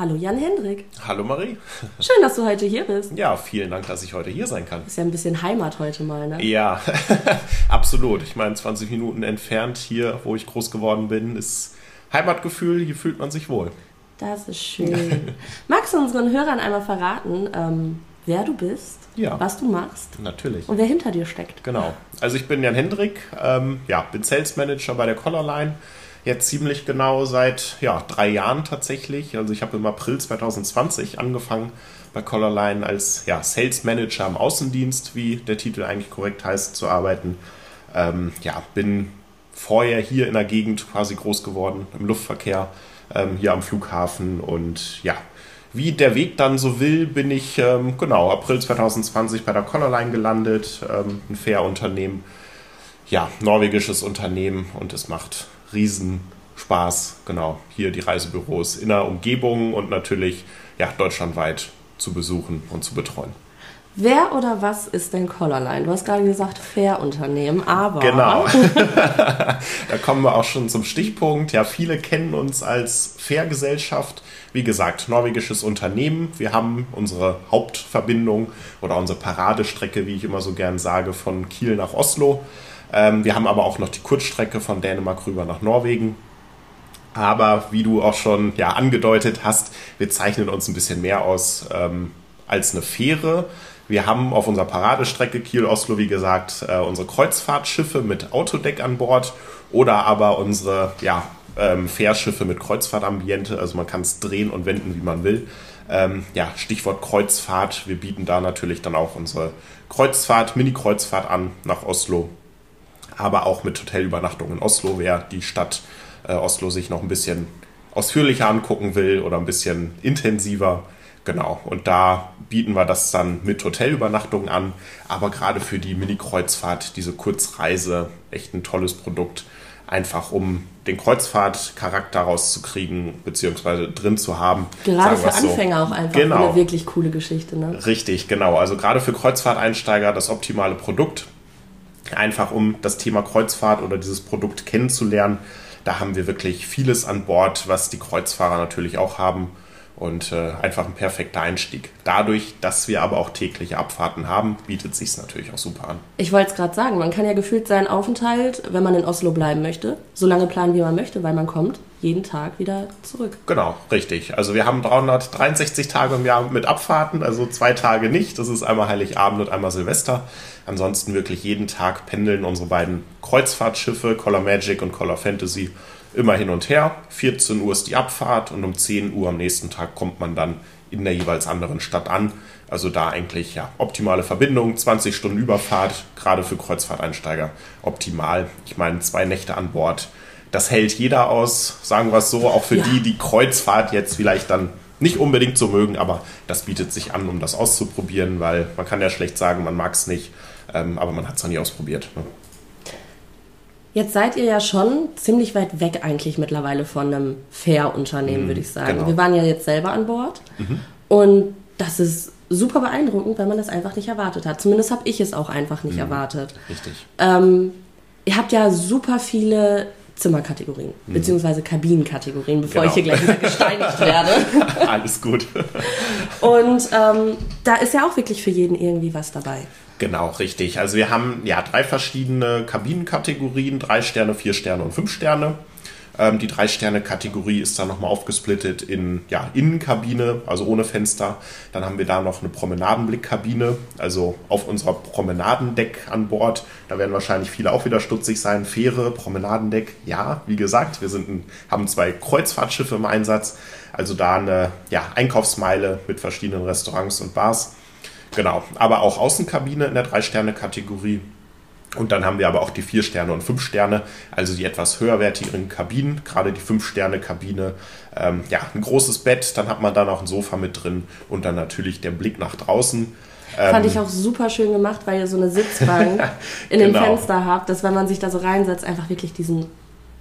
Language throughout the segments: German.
Hallo Jan Hendrik. Hallo Marie. Schön, dass du heute hier bist. Ja, vielen Dank, dass ich heute hier sein kann. Ist ja ein bisschen Heimat heute mal, ne? Ja, absolut. Ich meine, 20 Minuten entfernt hier, wo ich groß geworden bin, ist Heimatgefühl, hier fühlt man sich wohl. Das ist schön. Magst du unseren Hörern einmal verraten, ähm, wer du bist, Ja. was du machst Natürlich. und wer hinter dir steckt? Genau. Also ich bin Jan Hendrik, ähm, ja, bin Sales Manager bei der Collarline. Jetzt ziemlich genau seit ja, drei Jahren tatsächlich. Also ich habe im April 2020 angefangen bei Collarline als ja, Sales Manager im Außendienst, wie der Titel eigentlich korrekt heißt, zu arbeiten. Ähm, ja, bin vorher hier in der Gegend quasi groß geworden, im Luftverkehr, ähm, hier am Flughafen und ja, wie der Weg dann so will, bin ich ähm, genau April 2020 bei der Collarline gelandet, ähm, ein Fair-Unternehmen, ja, norwegisches Unternehmen und es macht riesen Spaß, genau, hier die Reisebüros in der Umgebung und natürlich ja, deutschlandweit zu besuchen und zu betreuen. Wer oder was ist denn Collarline? Du hast gerade gesagt Fair-Unternehmen, aber... Genau. da kommen wir auch schon zum Stichpunkt. Ja, viele kennen uns als Fair-Gesellschaft. Wie gesagt, norwegisches Unternehmen. Wir haben unsere Hauptverbindung oder unsere Paradestrecke, wie ich immer so gern sage, von Kiel nach Oslo. Ähm, wir haben aber auch noch die Kurzstrecke von Dänemark rüber nach Norwegen. Aber wie du auch schon ja, angedeutet hast, wir zeichnen uns ein bisschen mehr aus ähm, als eine Fähre. Wir haben auf unserer Paradestrecke Kiel-Oslo, wie gesagt, äh, unsere Kreuzfahrtschiffe mit Autodeck an Bord oder aber unsere ja, ähm, Fährschiffe mit Kreuzfahrtambiente. Also man kann es drehen und wenden, wie man will. Ähm, ja, Stichwort Kreuzfahrt. Wir bieten da natürlich dann auch unsere Kreuzfahrt, Mini-Kreuzfahrt an nach Oslo. Aber auch mit Hotelübernachtung in Oslo, wer die Stadt äh, Oslo sich noch ein bisschen ausführlicher angucken will oder ein bisschen intensiver. Genau, und da bieten wir das dann mit Hotelübernachtung an. Aber gerade für die Mini-Kreuzfahrt, diese Kurzreise, echt ein tolles Produkt. Einfach um den Kreuzfahrtcharakter rauszukriegen, beziehungsweise drin zu haben. Gerade für wir's so. Anfänger auch einfach Genau. eine wirklich coole Geschichte, ne? Richtig, genau. Also gerade für Kreuzfahrteinsteiger das optimale Produkt. Einfach um das Thema Kreuzfahrt oder dieses Produkt kennenzulernen. Da haben wir wirklich vieles an Bord, was die Kreuzfahrer natürlich auch haben. Und äh, einfach ein perfekter Einstieg. Dadurch, dass wir aber auch tägliche Abfahrten haben, bietet sich natürlich auch super an. Ich wollte es gerade sagen, man kann ja gefühlt seinen Aufenthalt, wenn man in Oslo bleiben möchte, so lange planen, wie man möchte, weil man kommt jeden Tag wieder zurück. Genau, richtig. Also wir haben 363 Tage im Jahr mit Abfahrten, also zwei Tage nicht. Das ist einmal Heiligabend und einmal Silvester. Ansonsten wirklich jeden Tag pendeln unsere beiden Kreuzfahrtschiffe, Color Magic und Color Fantasy, immer hin und her. 14 Uhr ist die Abfahrt und um 10 Uhr am nächsten Tag kommt man dann in der jeweils anderen Stadt an. Also da eigentlich ja optimale Verbindung, 20 Stunden Überfahrt, gerade für Kreuzfahrteinsteiger optimal. Ich meine, zwei Nächte an Bord, das hält jeder aus, sagen wir es so, auch für Ja. die, die Kreuzfahrt jetzt vielleicht dann nicht unbedingt so mögen, aber das bietet sich an, um das auszuprobieren, weil man kann ja schlecht sagen, man mag es nicht, ähm, aber man hat es noch nie ausprobiert. Ne? Jetzt seid ihr ja schon ziemlich weit weg eigentlich mittlerweile von einem Fair-Unternehmen, würde ich sagen. genau. Wir waren ja jetzt selber an Bord und das ist super beeindruckend, weil man das einfach nicht erwartet hat. Zumindest habe ich es auch einfach nicht erwartet. Richtig. Ähm, ihr habt ja super viele Zimmerkategorien, beziehungsweise Kabinenkategorien, bevor Genau. ich hier gleich wieder gesteinigt werde. Alles gut. Und ähm, da ist ja auch wirklich für jeden irgendwie was dabei. Genau, richtig. Also wir haben ja drei verschiedene Kabinenkategorien, drei Sterne, vier Sterne und fünf Sterne. Ähm, die drei Sterne Kategorie ist dann nochmal aufgesplittet in ja, Innenkabine, also ohne Fenster. Dann haben wir da noch eine Promenadenblickkabine, also auf unserer Promenadendeck an Bord. Da werden wahrscheinlich viele auch wieder stutzig sein. Fähre, Promenadendeck, ja, wie gesagt, wir sind ein, haben zwei Kreuzfahrtschiffe im Einsatz. Also da eine ja, Einkaufsmeile mit verschiedenen Restaurants und Bars. Genau, aber auch Außenkabine in der Drei-Sterne-Kategorie. Und dann haben wir aber auch die vier Sterne und fünf Sterne, also die etwas höherwertigeren Kabinen, gerade die fünf Sterne Kabine. Ähm, ja, ein großes Bett, dann hat man da noch ein Sofa mit drin und dann natürlich der Blick nach draußen. Fand ich auch super schön gemacht, weil ihr so eine Sitzbank in dem Genau. Fenster habt, dass wenn man sich da so reinsetzt, einfach wirklich diesen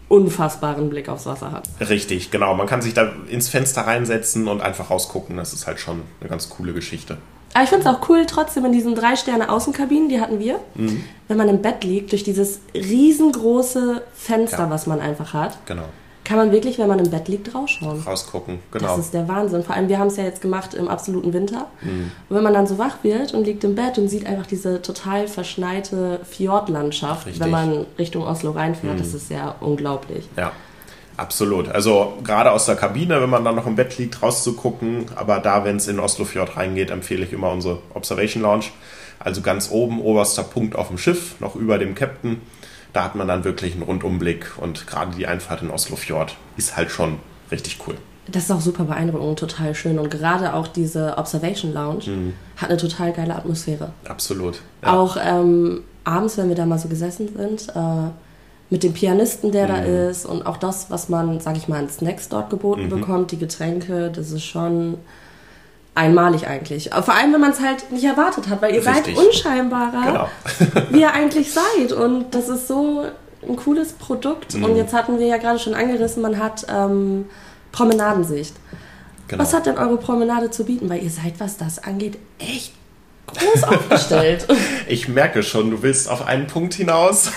unfassbaren Blick aufs Wasser hat. Richtig, genau. Man kann sich da ins Fenster reinsetzen und einfach rausgucken. Das ist halt schon eine ganz coole Geschichte. Aber ich finde es auch cool, trotzdem in diesen drei Sterne Außenkabinen, die hatten wir, Mhm. wenn man im Bett liegt, durch dieses riesengroße Fenster, Ja. was man einfach hat, Genau. kann man wirklich, wenn man im Bett liegt, rausschauen. Rausgucken, genau. Das ist der Wahnsinn. Vor allem, wir haben es ja jetzt gemacht im absoluten Winter. Mhm. Und wenn man dann so wach wird und liegt im Bett und sieht einfach diese total verschneite Fjordlandschaft, Richtig. wenn man Richtung Oslo reinfährt, mhm. das ist ja unglaublich. Ja. Absolut. Also gerade aus der Kabine, wenn man dann noch im Bett liegt, rauszugucken. Aber da, wenn es in Oslofjord reingeht, empfehle ich immer unsere Observation Lounge. Also ganz oben, oberster Punkt auf dem Schiff, noch über dem Captain. Da hat man dann wirklich einen Rundumblick. Und gerade die Einfahrt in Oslofjord ist halt schon richtig cool. Das ist auch super beeindruckend, total schön. Und gerade auch diese Observation Lounge mhm. hat eine total geile Atmosphäre. Absolut. Ja. Auch ähm, abends, wenn wir da mal so gesessen sind, äh, mit dem Pianisten, der mhm. da ist und auch das, was man, sag ich mal, an Snacks dort geboten mhm. bekommt, die Getränke, das ist schon einmalig eigentlich. Vor allem, wenn man es halt nicht erwartet hat, weil ihr Richtig. seid unscheinbarer, genau. wie ihr eigentlich seid. Und das ist so ein cooles Produkt. Mhm. Und jetzt hatten wir ja gerade schon angerissen, man hat ähm, Promenadensicht. Genau. Was hat denn eure Promenade zu bieten? Weil ihr seid, was das angeht, echt groß aufgestellt. Ich merke schon, du willst auf einen Punkt hinaus.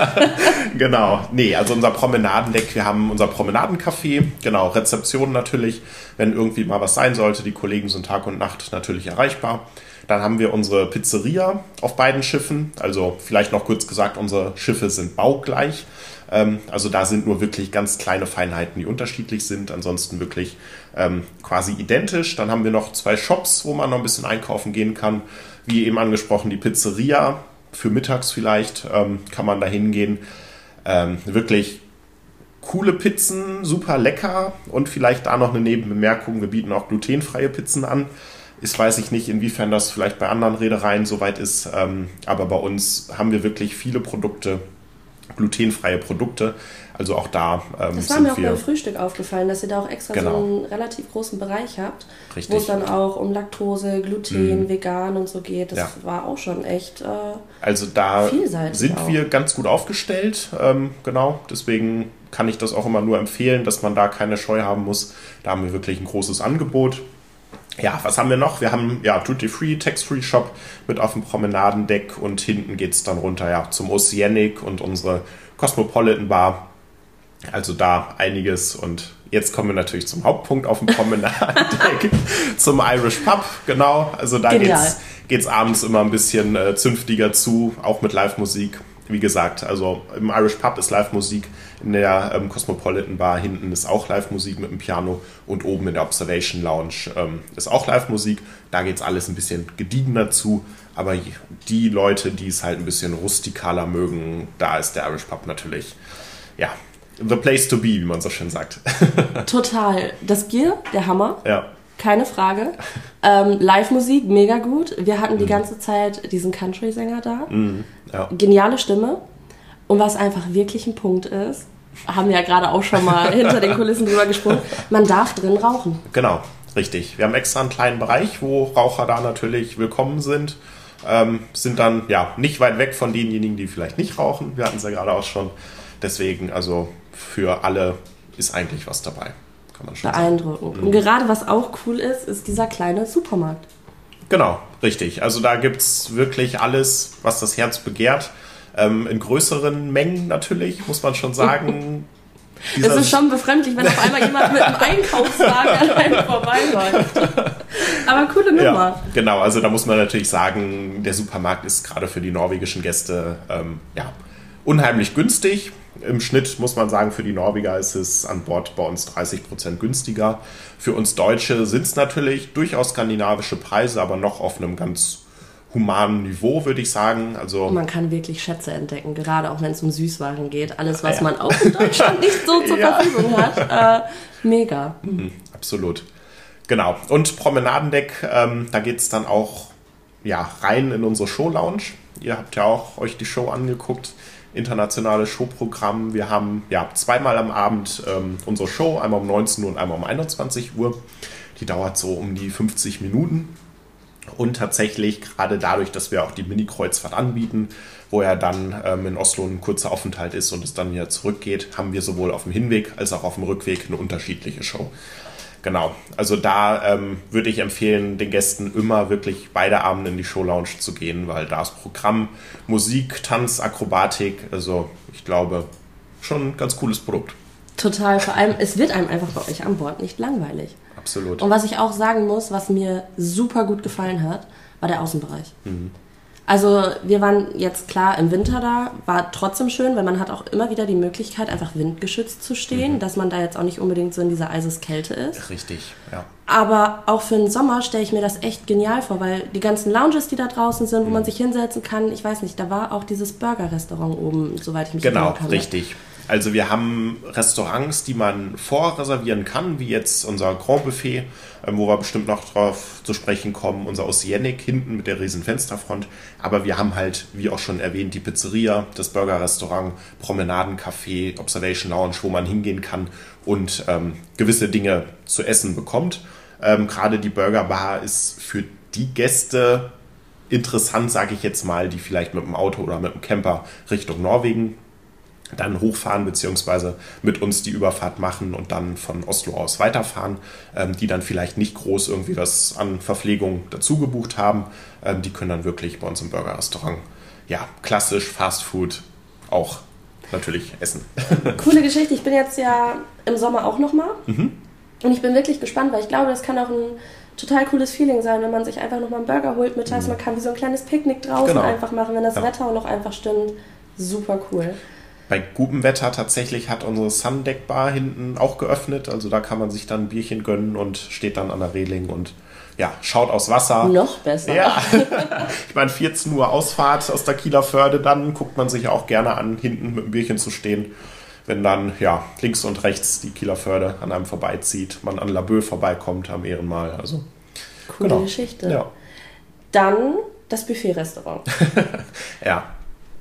genau. Nee, also unser Promenadendeck, wir haben unser Promenadencafé, genau, Rezeption natürlich, wenn irgendwie mal was sein sollte. Die Kollegen sind Tag und Nacht natürlich erreichbar. Dann haben wir unsere Pizzeria auf beiden Schiffen. Also vielleicht noch kurz gesagt, unsere Schiffe sind baugleich. Ähm, also da sind nur wirklich ganz kleine Feinheiten, die unterschiedlich sind. Ansonsten wirklich ähm, quasi identisch. Dann haben wir noch zwei Shops, wo man noch ein bisschen einkaufen gehen kann. Wie eben angesprochen, die Pizzeria. Für mittags vielleicht ähm, kann man da hingehen. Wirklich coole Pizzen, super lecker. Und vielleicht da noch eine Nebenbemerkung, wir bieten auch glutenfreie Pizzen an. Ist weiß ich nicht, inwiefern das vielleicht bei anderen Reedereien soweit ist, ähm, aber bei uns haben wir wirklich viele Produkte, glutenfreie Produkte. Also auch da ähm, Das war mir auch beim Frühstück aufgefallen, dass ihr da auch extra genau. so einen relativ großen Bereich habt, Richtig. wo es dann auch um Laktose, Gluten, mm. vegan und so geht. Das ja. war auch schon echt äh, Also da sind auch. wir ganz gut aufgestellt, ähm, genau. Deswegen kann ich das auch immer nur empfehlen, dass man da keine Scheu haben muss. Da haben wir wirklich ein großes Angebot. Ja, was haben wir noch? Wir haben ja Duty Free, Tax Free Shop mit auf dem Promenadendeck und hinten geht es dann runter ja, zum Oceanic und unsere Cosmopolitan Bar. Also da einiges und jetzt kommen wir natürlich zum Hauptpunkt auf dem Promenadendeck, zum Irish Pub, genau. Also da geht es abends immer ein bisschen äh, zünftiger zu, auch mit Live-Musik wie gesagt, also im Irish Pub ist Live-Musik, in der ähm, Cosmopolitan Bar hinten ist auch Live-Musik mit dem Piano und oben in der Observation Lounge ähm, ist auch Live-Musik. Da geht es alles ein bisschen gediegener zu, aber die Leute, die es halt ein bisschen rustikaler mögen, da ist der Irish Pub natürlich, ja, the place to be, wie man so schön sagt. Total. Das Gear, der Hammer. Ja keine Frage. Ähm, Live-Musik, mega gut. Wir hatten die mhm. ganze Zeit diesen Country-Sänger da. Mhm. Ja. Geniale Stimme. Und was einfach wirklich ein Punkt ist, haben wir ja gerade auch schon mal hinter den Kulissen drüber gesprochen, man darf drin rauchen. Genau, richtig. Wir haben extra einen kleinen Bereich, wo Raucher da natürlich willkommen sind. Ähm, sind dann ja nicht weit weg von denjenigen, die vielleicht nicht rauchen. Wir hatten es ja gerade auch schon. Deswegen, also für alle ist eigentlich was dabei kann man schon beeindruckend. Sagen. Und gerade was auch cool ist, ist dieser kleine Supermarkt. Genau, richtig. Also da gibt es wirklich alles, was das Herz begehrt. Ähm, in größeren Mengen natürlich, muss man schon sagen. es ist schon befremdlich, wenn auf einmal jemand mit einem Einkaufswagen allein vorbeiläuft. Aber coole Nummer. Ja, genau, also da muss man natürlich sagen, der Supermarkt ist gerade für die norwegischen Gäste ähm, ja, unheimlich günstig. Im Schnitt muss man sagen, für die Norweger ist es an Bord bei uns 30 Prozent günstiger. Für uns Deutsche sind es natürlich durchaus skandinavische Preise, aber noch auf einem ganz humanen Niveau, würde ich sagen. Also man kann wirklich Schätze entdecken, gerade auch wenn es um Süßwaren geht. Alles, was ja. man auch in Deutschland nicht so zur ja. Verfügung hat. Äh, mega. Mhm, absolut. Genau. Und Promenadendeck, ähm, da geht es dann auch ja, rein in unsere Show-Lounge. Ihr habt ja auch euch die Show angeguckt internationales Showprogramm. Wir haben ja zweimal am Abend ähm, unsere Show, einmal um 19 Uhr und einmal um 21 Uhr. Die dauert so um die 50 Minuten. Und tatsächlich, gerade dadurch, dass wir auch die Mini-Kreuzfahrt anbieten, wo er dann ähm, in Oslo ein kurzer Aufenthalt ist und es dann wieder zurückgeht, haben wir sowohl auf dem Hinweg als auch auf dem Rückweg eine unterschiedliche Show. Genau, also da ähm, würde ich empfehlen, den Gästen immer wirklich beide Abende in die Show Lounge zu gehen, weil da ist Programm, Musik, Tanz, Akrobatik, also ich glaube, schon ein ganz cooles Produkt. Total, vor allem, es wird einem einfach bei euch an Bord nicht langweilig. Absolut. Und was ich auch sagen muss, was mir super gut gefallen hat, war der Außenbereich. Also wir waren jetzt klar im Winter da, war trotzdem schön, weil man hat auch immer wieder die Möglichkeit, einfach windgeschützt zu stehen, dass man da jetzt auch nicht unbedingt so in dieser Eiseskälte ist. Richtig, ja. Aber auch für den Sommer stelle ich mir das echt genial vor, weil die ganzen Lounges, die da draußen sind, wo man sich hinsetzen kann, ich weiß nicht, da war auch dieses Burger-Restaurant oben, soweit ich mich Genau, erinnern kann. ne? richtig. Also wir haben Restaurants, die man vorreservieren kann, wie jetzt unser Grand Buffet, ähm, wo wir bestimmt noch drauf zu sprechen kommen, unser Oceanic hinten mit der riesen Fensterfront. Aber wir haben halt, wie auch schon erwähnt, die Pizzeria, das Burger-Restaurant, Promenadencafé, Observation Lounge, wo man hingehen kann und ähm, gewisse Dinge zu essen bekommt. Ähm, Gerade die Burger Bar ist für die Gäste interessant, sage ich jetzt mal, die vielleicht mit dem Auto oder mit dem Camper Richtung Norwegen dann hochfahren beziehungsweise mit uns die Überfahrt machen und dann von Oslo aus weiterfahren, ähm, die dann vielleicht nicht groß irgendwie was an Verpflegung dazu gebucht haben. Ähm, die können dann wirklich bei uns im Burgerrestaurant, ja, klassisch Fast Food auch natürlich essen. Coole Geschichte. Ich bin jetzt ja im Sommer auch nochmal. Mhm. Und ich bin wirklich gespannt, weil ich glaube, das kann auch ein total cooles Feeling sein, wenn man sich einfach nochmal einen Burger holt mittags. Man kann wie so ein kleines Picknick draußen Mhm. Genau. einfach machen, wenn das Ja. Wetter auch noch einfach stimmt. Super cool. Bei gutem Wetter tatsächlich hat unsere Sundeck Bar hinten auch geöffnet. Also da kann man sich dann ein Bierchen gönnen und steht dann an der Reling und ja, schaut aus Wasser. Noch besser. Ja, ich meine, 14 Uhr Ausfahrt aus der Kieler Förde, dann guckt man sich auch gerne an, hinten mit dem Bierchen zu stehen. Wenn dann, ja, links und rechts die Kieler Förde an einem vorbeizieht, man an Laboe vorbeikommt am Ehrenmal. Also, Coole genau. Geschichte. Ja. Dann das Buffet-Restaurant. ja,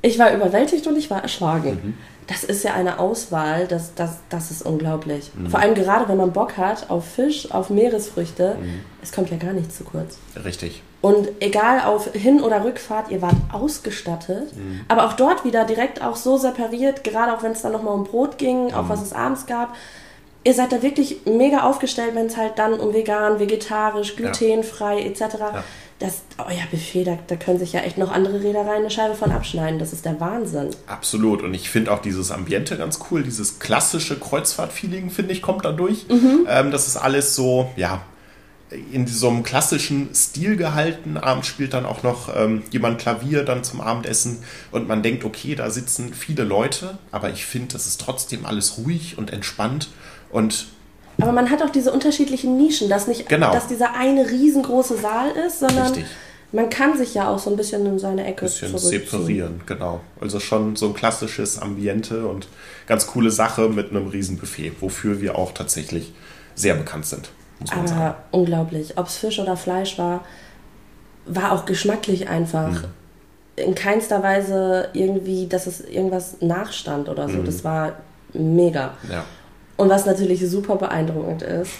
Ich war überwältigt und ich war erschlagen. Mhm. Das ist ja eine Auswahl, das, das, das ist unglaublich. Mhm. Vor allem gerade, wenn man Bock hat auf Fisch, auf Meeresfrüchte, Mhm. es kommt ja gar nicht zu kurz. richtig. Und egal auf Hin- oder Rückfahrt, ihr wart ausgestattet, Mhm. aber auch dort wieder direkt auch so separiert, gerade auch wenn es dann nochmal um Brot ging, Mhm. auch was es abends gab. Ihr seid da wirklich mega aufgestellt, wenn es halt dann um vegan, vegetarisch, glutenfrei etc. Das, euer Buffet, da, da können sich ja echt noch andere Reedereien eine Scheibe von abschneiden. Das ist der Wahnsinn. Absolut. Und ich finde auch dieses Ambiente ganz cool. Dieses klassische Kreuzfahrt-Feeling, finde ich, kommt da durch. Mhm. Ähm, das ist alles so, ja, in so einem klassischen Stil gehalten. Abends spielt dann auch noch ähm, jemand Klavier dann zum Abendessen. Und man denkt, okay, da sitzen viele Leute. Aber ich finde, das ist trotzdem alles ruhig und entspannt. Und Aber man hat auch diese unterschiedlichen Nischen, dass nicht, Genau. dass dieser eine riesengroße Saal ist, sondern Richtig. man kann sich ja auch so ein bisschen in seine Ecke ein bisschen separieren, genau. Also schon so ein klassisches Ambiente und ganz coole Sache mit einem Riesenbuffet, wofür wir auch tatsächlich sehr bekannt sind, muss man sagen. Aber unglaublich. Ob es Fisch oder Fleisch war, war auch geschmacklich einfach. Mhm. In keinster Weise irgendwie, dass es irgendwas nachstand oder Mhm. so. Das war mega. Ja. Und was natürlich super beeindruckend ist,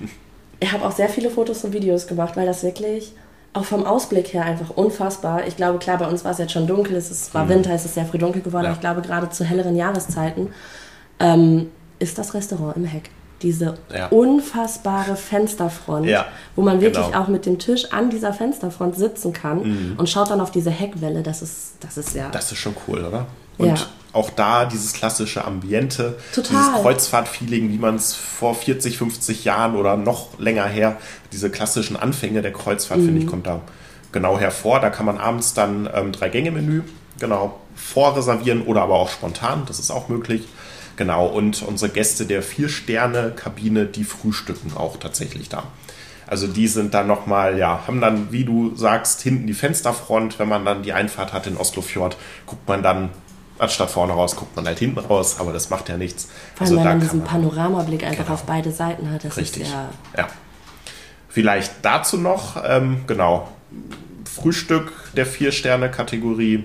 ich habe auch sehr viele Fotos und Videos gemacht, weil das wirklich auch vom Ausblick her einfach unfassbar. Ich glaube, klar, bei uns war es jetzt schon dunkel, es ist, war Winter, es ist sehr früh dunkel geworden, Mhm. Ja. aber ich glaube, gerade zu helleren Jahreszeiten ähm, ist das Restaurant im Heck. Diese Ja. unfassbare Fensterfront, Ja, wo man wirklich genau. Mhm. auch mit dem Tisch an dieser Fensterfront sitzen kann und schaut dann auf diese Heckwelle. Das ist, das ist ja. Das ist schon cool, oder? Und Ja. Auch da dieses klassische Ambiente, Total. dieses Kreuzfahrt-Feeling, wie man es vor 40, 50 Jahren oder noch länger her, diese klassischen Anfänge der Kreuzfahrt, finde ich, Mhm. kommt da genau hervor. Da kann man abends dann ähm, Drei-Gänge-Menü, genau, vorreservieren oder aber auch spontan, das ist auch möglich. Genau, und unsere Gäste der Vier-Sterne-Kabine, die frühstücken auch tatsächlich da. Also die sind dann nochmal, ja, haben dann, wie du sagst, hinten die Fensterfront. Wenn man dann die Einfahrt hat in Oslofjord, guckt man dann, anstatt vorne raus, guckt man halt hinten raus, aber das macht ja nichts. Vor allem, also da man diesen man, Panoramablick einfach Genau. auf beide Seiten hat. Das richtig, ist ja ja. Vielleicht dazu noch, ähm, genau, Frühstück der Vier-Sterne-Kategorie,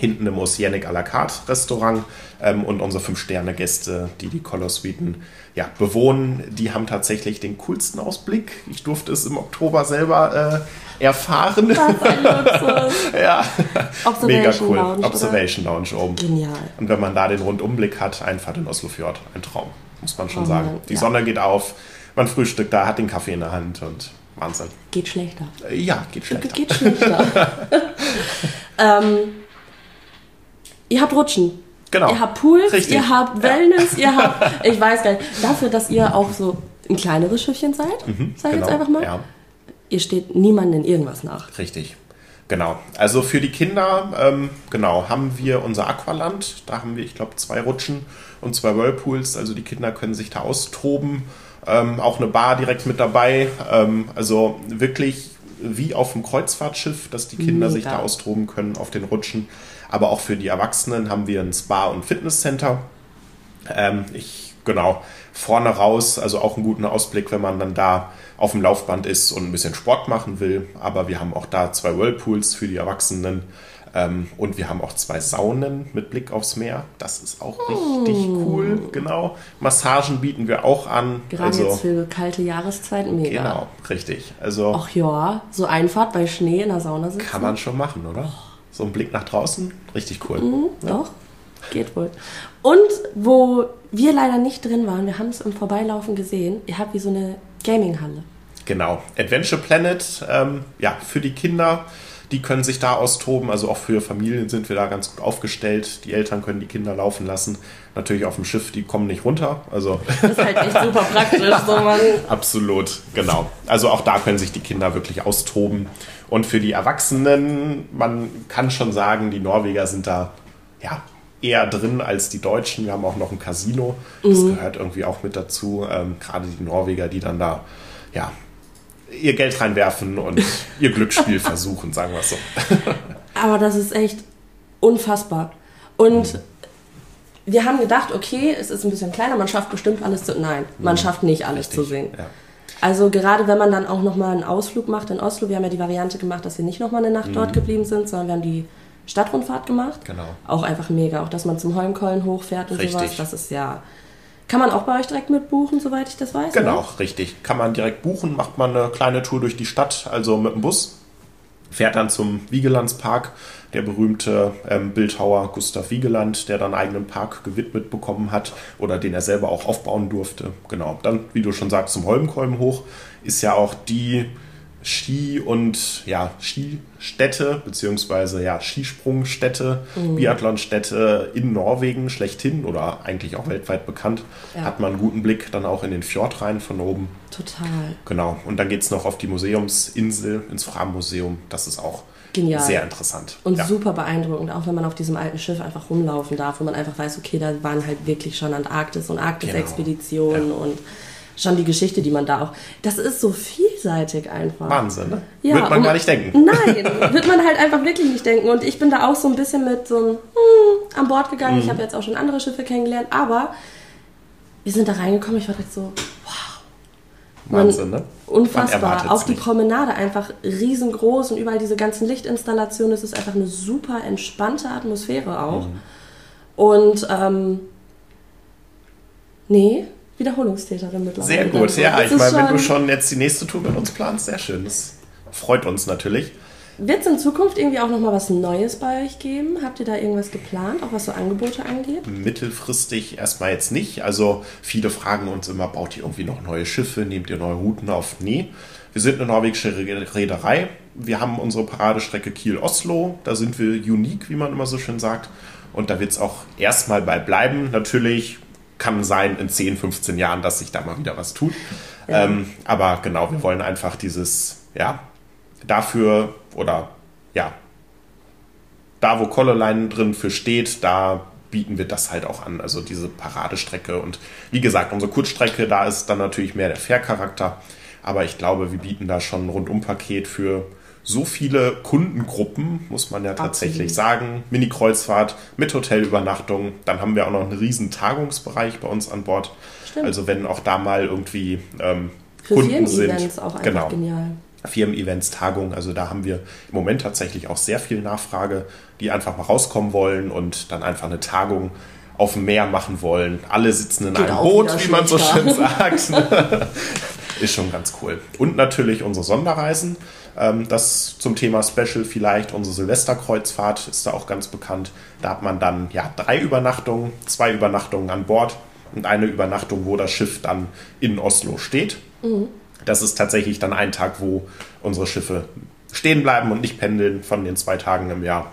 hinten im Oceanic à la carte Restaurant ähm, und unsere Fünf-Sterne-Gäste, die die Color Suiten ja, bewohnen, die haben tatsächlich den coolsten Ausblick. Ich durfte es im Oktober selber äh, erfahren. ein Luxus. ja, mega cool. Lounge, oder? Observation Lounge oben. Genial. Und wenn man da den Rundumblick hat, Einfahrt in Oslofjord, ein Traum, muss man schon Oh sagen. Die ja. Sonne geht auf, man frühstückt da, hat den Kaffee in der Hand und Wahnsinn. Geht schlechter. Äh, Ja, geht schlechter. Geht schlechter. ähm, ihr habt Rutschen. Genau. Ihr habt Pools, Richtig. ihr habt Wellness, ihr habt, ich weiß gar nicht, dafür, dass ihr auch so ein kleineres Schiffchen seid, sag ich jetzt einfach mal, Mhm, Ja. ihr steht niemandem irgendwas nach. Richtig. Genau. Also für die Kinder, ähm, genau, haben wir unser Aqualand. Da haben wir, ich glaube, zwei Rutschen und zwei Whirlpools. Also die Kinder können sich da austoben. Ähm, auch eine Bar direkt mit dabei. Ähm, also wirklich wie auf dem Kreuzfahrtschiff, dass die Kinder Mega. sich da austoben können auf den Rutschen. Aber auch für die Erwachsenen haben wir ein Spa- und Fitnesscenter. Ähm, ich, genau, vorne raus, also auch einen guten Ausblick, wenn man dann da auf dem Laufband ist und ein bisschen Sport machen will. Aber wir haben auch da zwei Whirlpools für die Erwachsenen. Ähm, und wir haben auch zwei Saunen mit Blick aufs Meer. Das ist auch richtig cool, genau. Massagen bieten wir auch an. Gerade also, jetzt für kalte Jahreszeit mega. genau, richtig. Also Ach ja, so Einfahrt bei Schnee in der Sauna sitzen. kann man schon machen, oder? So ein Blick nach draußen, richtig cool. Mhm, Doch, geht wohl. Und wo wir leider nicht drin waren, wir haben es im Vorbeilaufen gesehen, ihr habt wie so eine Gaming-Halle. Genau. Adventure Planet, ähm, ja, für die Kinder, die können sich da austoben. Also auch für Familien sind wir da ganz gut aufgestellt. Die Eltern können die Kinder laufen lassen. Natürlich auf dem Schiff, die kommen nicht runter. Also Das ist halt echt super praktisch. So man, absolut, genau. Also auch da können sich die Kinder wirklich austoben. Und für die Erwachsenen, man kann schon sagen, die Norweger sind da, ja, eher drin als die Deutschen. Wir haben auch noch ein Casino. Das gehört irgendwie auch mit dazu. Ähm, gerade die Norweger, die dann da, ja, ihr Geld reinwerfen und ihr Glücksspiel versuchen, sagen wir es so. aber das ist echt unfassbar. Und wir haben gedacht, okay, es ist ein bisschen kleiner, man schafft bestimmt alles zu. Nein, man schafft nicht alles zu sehen. Ja. Also gerade wenn man dann auch nochmal einen Ausflug macht in Oslo, wir haben ja die Variante gemacht, dass wir nicht nochmal eine Nacht dort geblieben sind, sondern wir haben die Stadtrundfahrt gemacht. Genau. Auch einfach mega. Auch dass man zum Holmkollen hochfährt und Richtig. sowas. Das ist ja. Kann man auch bei euch direkt mitbuchen, soweit ich das weiß? Genau, Oder? richtig. Kann man direkt buchen, macht man eine kleine Tour durch die Stadt, also mit dem Bus. Fährt dann zum Wiegelandspark, der berühmte ähm, Bildhauer Gustav Wiegeland, der dann einen eigenen Park gewidmet bekommen hat oder den er selber auch aufbauen durfte. Genau. Dann, wie du schon sagst, zum Holmkollen hoch ist ja auch die Ski- und ja, Skistätte, beziehungsweise ja, Skisprungstätte, Biathlonstätte in Norwegen schlechthin oder eigentlich auch weltweit bekannt. Ja. Hat man einen guten Blick dann auch in den Fjord rein von oben. Total. Genau. Und dann geht es noch auf die Museumsinsel, ins Fram-Museum. Das ist auch Genial. sehr interessant. Und ja. super beeindruckend, auch wenn man auf diesem alten Schiff einfach rumlaufen darf, wo man einfach weiß, okay, da waren halt wirklich schon Antarktis und Arktis-Expeditionen Genau. und schon die Geschichte, die man da auch. Das ist so vielseitig einfach. Wahnsinn, ne? Ja, Wird man und- gar nicht denken. Nein, wird man halt einfach wirklich nicht denken. Und ich bin da auch so ein bisschen mit so einem hm, an Bord gegangen. Mhm. Ich habe jetzt auch schon andere Schiffe kennengelernt, aber wir sind da reingekommen. Ich war direkt so, Man- Wahnsinn, ne? Man Unfassbar. erwartet's Auch die nicht. Promenade einfach riesengroß und überall diese ganzen Lichtinstallationen. Es ist einfach eine super entspannte Atmosphäre auch. Mhm. Und ähm, nee, Wiederholungstäterin mittlerweile. Sehr gut, Also, ja. das Ich meine, wenn du schon jetzt die nächste Tour mit uns planst, sehr schön. Das freut uns natürlich. Wird es in Zukunft irgendwie auch nochmal was Neues bei euch geben? Habt ihr da irgendwas geplant, auch was so Angebote angeht? Mittelfristig erstmal jetzt nicht. Also viele fragen uns immer, baut ihr irgendwie noch neue Schiffe, nehmt ihr neue Routen auf? Nee. Wir sind eine norwegische Reederei. Wir haben unsere Paradestrecke Kiel-Oslo. Da sind wir unique, wie man immer so schön sagt. Und da wird es auch erstmal bei bleiben. Natürlich kann sein in 10, 15 Jahren, dass sich da mal wieder was tut. Ja. Ähm, aber genau, wir wollen einfach dieses, ja, dafür oder ja, da wo Colorline drin für steht, da bieten wir das halt auch an, also diese Paradestrecke. Und wie gesagt, unsere Kurzstrecke, da ist dann natürlich mehr der Fährcharakter. Aber ich glaube, wir bieten da schon ein Rundumpaket für so viele Kundengruppen, muss man ja tatsächlich Absolut. sagen. Mini-Kreuzfahrt mit Hotelübernachtung. Dann haben wir auch noch einen riesen Tagungsbereich bei uns an Bord. Stimmt. Also wenn auch da mal irgendwie ähm, Für Kunden sind. Auch einfach genau. genial. Firmen-Events, Tagungen. Also da haben wir im Moment tatsächlich auch sehr viel Nachfrage, die einfach mal rauskommen wollen und dann einfach eine Tagung auf dem Meer machen wollen. Alle sitzen in Geht einem Boot, wie man so schön sagt. Ist schon ganz cool. Und natürlich unsere Sonderreisen. Ähm, Das zum Thema Special vielleicht. Unsere Silvesterkreuzfahrt ist da auch ganz bekannt. Da hat man dann ja drei Übernachtungen, zwei Übernachtungen an Bord und eine Übernachtung, wo das Schiff dann in Oslo steht. Das ist tatsächlich dann ein Tag, wo unsere Schiffe stehen bleiben und nicht pendeln von den zwei Tagen im Jahr.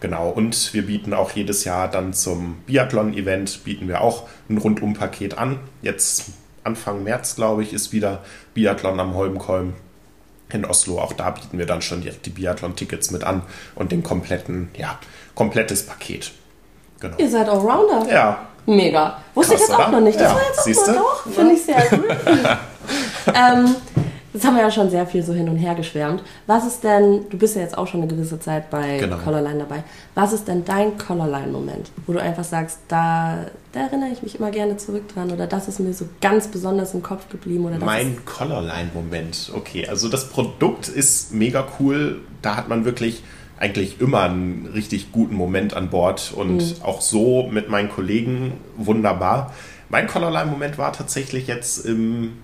Genau, und wir bieten auch jedes Jahr dann zum Biathlon-Event, bieten wir auch ein Rundumpaket an. Jetzt Anfang März, glaube ich, ist wieder Biathlon am Holmkolm in Oslo. Auch da bieten wir dann schon direkt die Biathlon-Tickets mit an und den kompletten, ja, komplettes Paket. Genau. Ihr seid Allrounder. Ja. Mega. Wusste Krass, ich jetzt oder? auch noch nicht. Das ja. war jetzt auch mal doch. Finde ich sehr gut. ähm, Jetzt haben wir ja schon sehr viel so hin und her geschwärmt. Was ist denn, du bist ja jetzt auch schon eine gewisse Zeit bei genau. Colorline dabei, was ist denn dein Colorline-Moment, wo du einfach sagst, da, da erinnere ich mich immer gerne zurück dran oder das ist mir so ganz besonders im Kopf geblieben? Oder mein Colorline-Moment, okay. Also das Produkt ist mega cool. Da hat man wirklich eigentlich immer einen richtig guten Moment an Bord und mhm. auch so mit meinen Kollegen wunderbar. Mein Colorline-Moment war tatsächlich jetzt im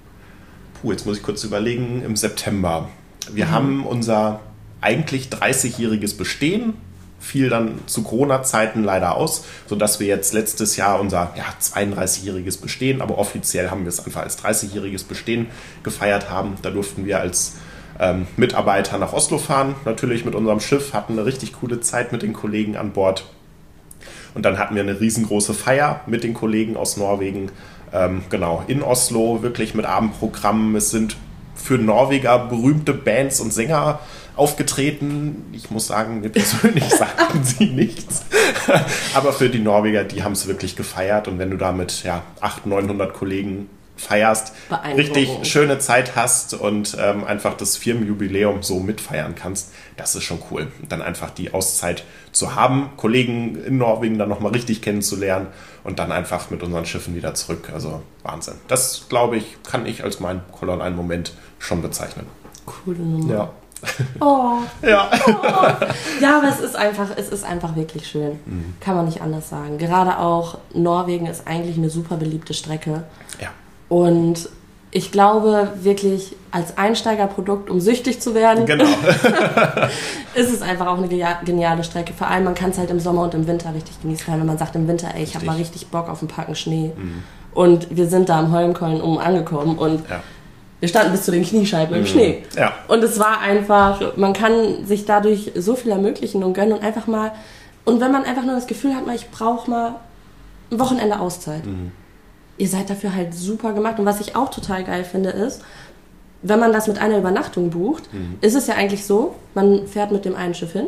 puh, jetzt muss ich kurz überlegen, im September. Wir mhm. haben unser eigentlich 30-jähriges Bestehen, fiel dann zu Corona-Zeiten leider aus, sodass wir jetzt letztes Jahr unser ja, 32-jähriges Bestehen, aber offiziell haben wir es einfach als 30-jähriges Bestehen gefeiert haben. Da durften wir als ähm, Mitarbeiter nach Oslo fahren, natürlich mit unserem Schiff, hatten eine richtig coole Zeit mit den Kollegen an Bord. Und dann hatten wir eine riesengroße Feier mit den Kollegen aus Norwegen ähm, genau, in Oslo, wirklich mit Abendprogrammen. Es sind für Norweger berühmte Bands und Sänger aufgetreten. Ich muss sagen, mir persönlich sagten sie nichts. Aber für die Norweger, die haben es wirklich gefeiert. Und wenn du da mit ja, 800, 900 Kollegen feierst, richtig schöne Zeit hast und ähm, einfach das Firmenjubiläum so mitfeiern kannst, das ist schon cool. Und dann einfach die Auszeit zu haben, Kollegen in Norwegen dann nochmal richtig kennenzulernen und dann einfach mit unseren Schiffen wieder zurück. Also Wahnsinn. Das, glaube ich, kann ich als mein Kolon einen Moment schon bezeichnen. Coole Nummer. Ja. Oh. ja. Oh. Ja, aber es ist einfach, es ist einfach wirklich schön. Mhm. Kann man nicht anders sagen. Gerade auch Norwegen ist eigentlich eine super beliebte Strecke. Ja. Und ich glaube wirklich als Einsteigerprodukt, um süchtig zu werden, genau. ist es einfach auch eine geniale Strecke. Vor allem, man kann es halt im Sommer und im Winter richtig genießen, wenn man sagt im Winter, ey, ich habe mal richtig Bock auf einen Packen Schnee. Mhm. Und wir sind da am Holmkollen um angekommen und ja. wir standen bis zu den Kniescheiben mhm. im Schnee. Ja. Und es war einfach, man kann sich dadurch so viel ermöglichen und gönnen und einfach mal, und wenn man einfach nur das Gefühl hat, ich brauche mal ein Wochenende Auszeit. Mhm ihr seid dafür halt super gemacht. Und was ich auch total geil finde, ist, wenn man das mit einer Übernachtung bucht, mhm. ist es ja eigentlich so, man fährt mit dem einen Schiff hin.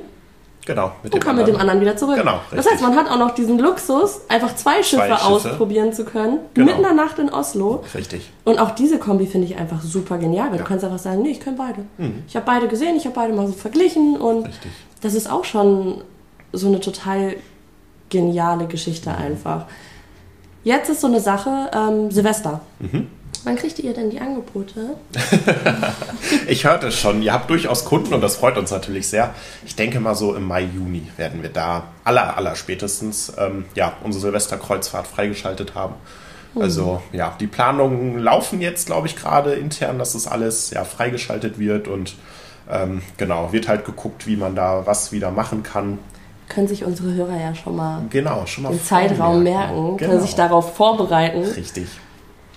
Genau. Mit und kann anderen. mit dem anderen wieder zurück. Genau. Richtig. Das heißt, man hat auch noch diesen Luxus, einfach zwei Schiffe, zwei Schiffe. ausprobieren zu können. Genau. Mitten in der Nacht in Oslo. Richtig. Und auch diese Kombi finde ich einfach super genial, weil ja. du kannst einfach sagen, nee, ich kann beide. Mhm. Ich habe beide gesehen, ich habe beide mal so verglichen und Richtig. das ist auch schon so eine total geniale Geschichte mhm. einfach. Jetzt ist so eine Sache, ähm, Silvester. Mhm. Wann kriegt ihr denn die Angebote? ich hörte schon, ihr habt durchaus Kunden und das freut uns natürlich sehr. Ich denke mal so im Mai, Juni werden wir da aller, aller spätestens ähm, ja, unsere Silvesterkreuzfahrt freigeschaltet haben. Mhm. Also ja, die Planungen laufen jetzt, glaube ich, gerade intern, dass das alles ja, freigeschaltet wird und ähm, genau, wird halt geguckt, wie man da was wieder machen kann können sich unsere Hörer ja schon mal, genau, schon mal den Zeitraum merken, genau. können sich darauf vorbereiten. Richtig.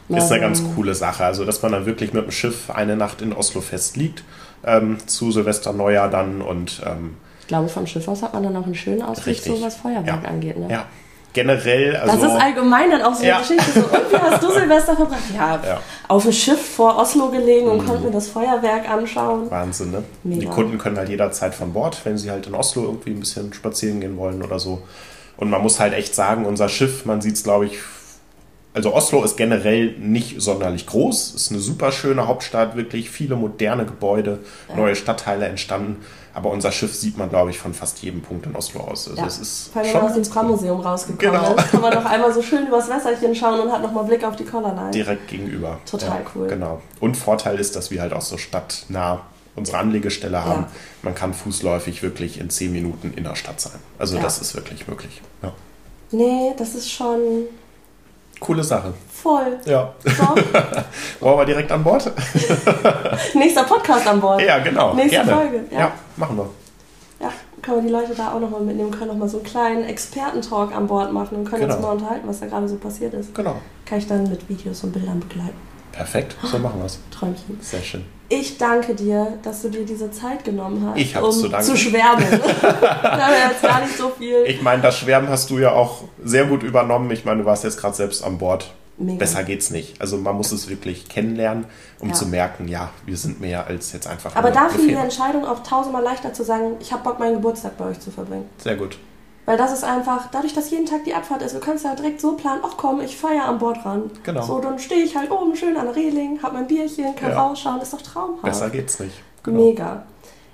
Ist eine ganz coole Sache. Also, dass man dann wirklich mit dem Schiff eine Nacht in Oslo festliegt, ähm, zu Silvester Neujahr dann und. Ähm, ich glaube, vom Schiff aus hat man dann auch einen schönen Ausblick, so was Feuerwerk ja. angeht. Ne? Ja, generell. Also, das ist allgemein dann auch so ja. eine Geschichte. So, und wie hast du Silvester verbracht? Ja, ja, auf dem Schiff vor Oslo gelegen und mhm. konnte mir das Feuerwerk anschauen. Wahnsinn, ne? Mega. Die Kunden können halt jederzeit von Bord, wenn sie halt in Oslo irgendwie ein bisschen spazieren gehen wollen oder so. Und man muss halt echt sagen, unser Schiff, man sieht es, glaube ich, also Oslo ist generell nicht sonderlich groß, ist eine super schöne Hauptstadt, wirklich viele moderne Gebäude, ja. neue Stadtteile entstanden. Aber unser Schiff sieht man, glaube ich, von fast jedem Punkt in Oslo aus. Also ja. es ist Vor allem, wenn man aus dem Trammuseum rausgekommen genau. ist, kann man doch einmal so schön übers Wässerchen schauen und hat nochmal Blick auf die Colorline. Direkt gegenüber. Total ja, cool. Genau. Und Vorteil ist, dass wir halt auch so stadtnah unsere Anlegestelle haben. Ja. Man kann fußläufig wirklich in zehn Minuten in der Stadt sein. Also das ist wirklich möglich. Ja. Nee, das ist schon Coole Sache. Voll. Ja. So. Wollen wir direkt an Bord? Nächster Podcast an Bord. Ja, genau. Nächste Gerne. Folge. Ja. Machen wir. Ja, können wir die Leute da auch nochmal mitnehmen, können nochmal so einen kleinen Expertentalk an Bord machen und können genau. uns mal unterhalten, was da gerade so passiert ist. Genau. Kann ich dann mit Videos und Bildern begleiten. Perfekt, so machen wir es. Träumchen. Sehr schön. Ich danke dir, dass du dir diese Zeit genommen hast, ich um zu, danken. zu schwärmen. da wir jetzt gar nicht so viel. Ich meine, das Schwärmen hast du ja auch sehr gut übernommen. Ich meine, du warst jetzt gerade selbst an Bord. Mega. Besser geht's nicht. Also man muss es wirklich kennenlernen, um Ja. zu merken, ja, wir sind mehr als jetzt einfach Aber da fiel die. Entscheidung auch tausendmal leichter zu sagen, ich habe Bock, meinen Geburtstag bei euch zu verbringen. Sehr gut. Weil das ist einfach, dadurch, dass jeden Tag die Abfahrt ist, du kannst ja direkt so planen, ach komm, ich feier am Bordrand. Genau. So, dann stehe ich halt oben schön an der Reling, hab mein Bierchen, kann Ja. rausschauen, ist doch traumhaft. Besser geht's nicht. Genau. Mega.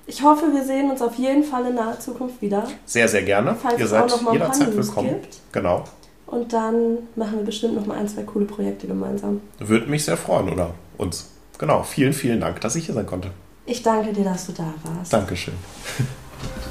Ich hoffe, wir sehen uns auf jeden Fall in naher Zukunft wieder. Sehr, sehr gerne. Falls Ihr seid jederzeit willkommen. gibt. Genau. Und dann machen wir bestimmt noch mal ein, zwei coole Projekte gemeinsam. Würde mich sehr freuen, oder uns. Genau. Vielen, vielen Dank, dass ich hier sein konnte. Ich danke dir, dass du da warst. Dankeschön.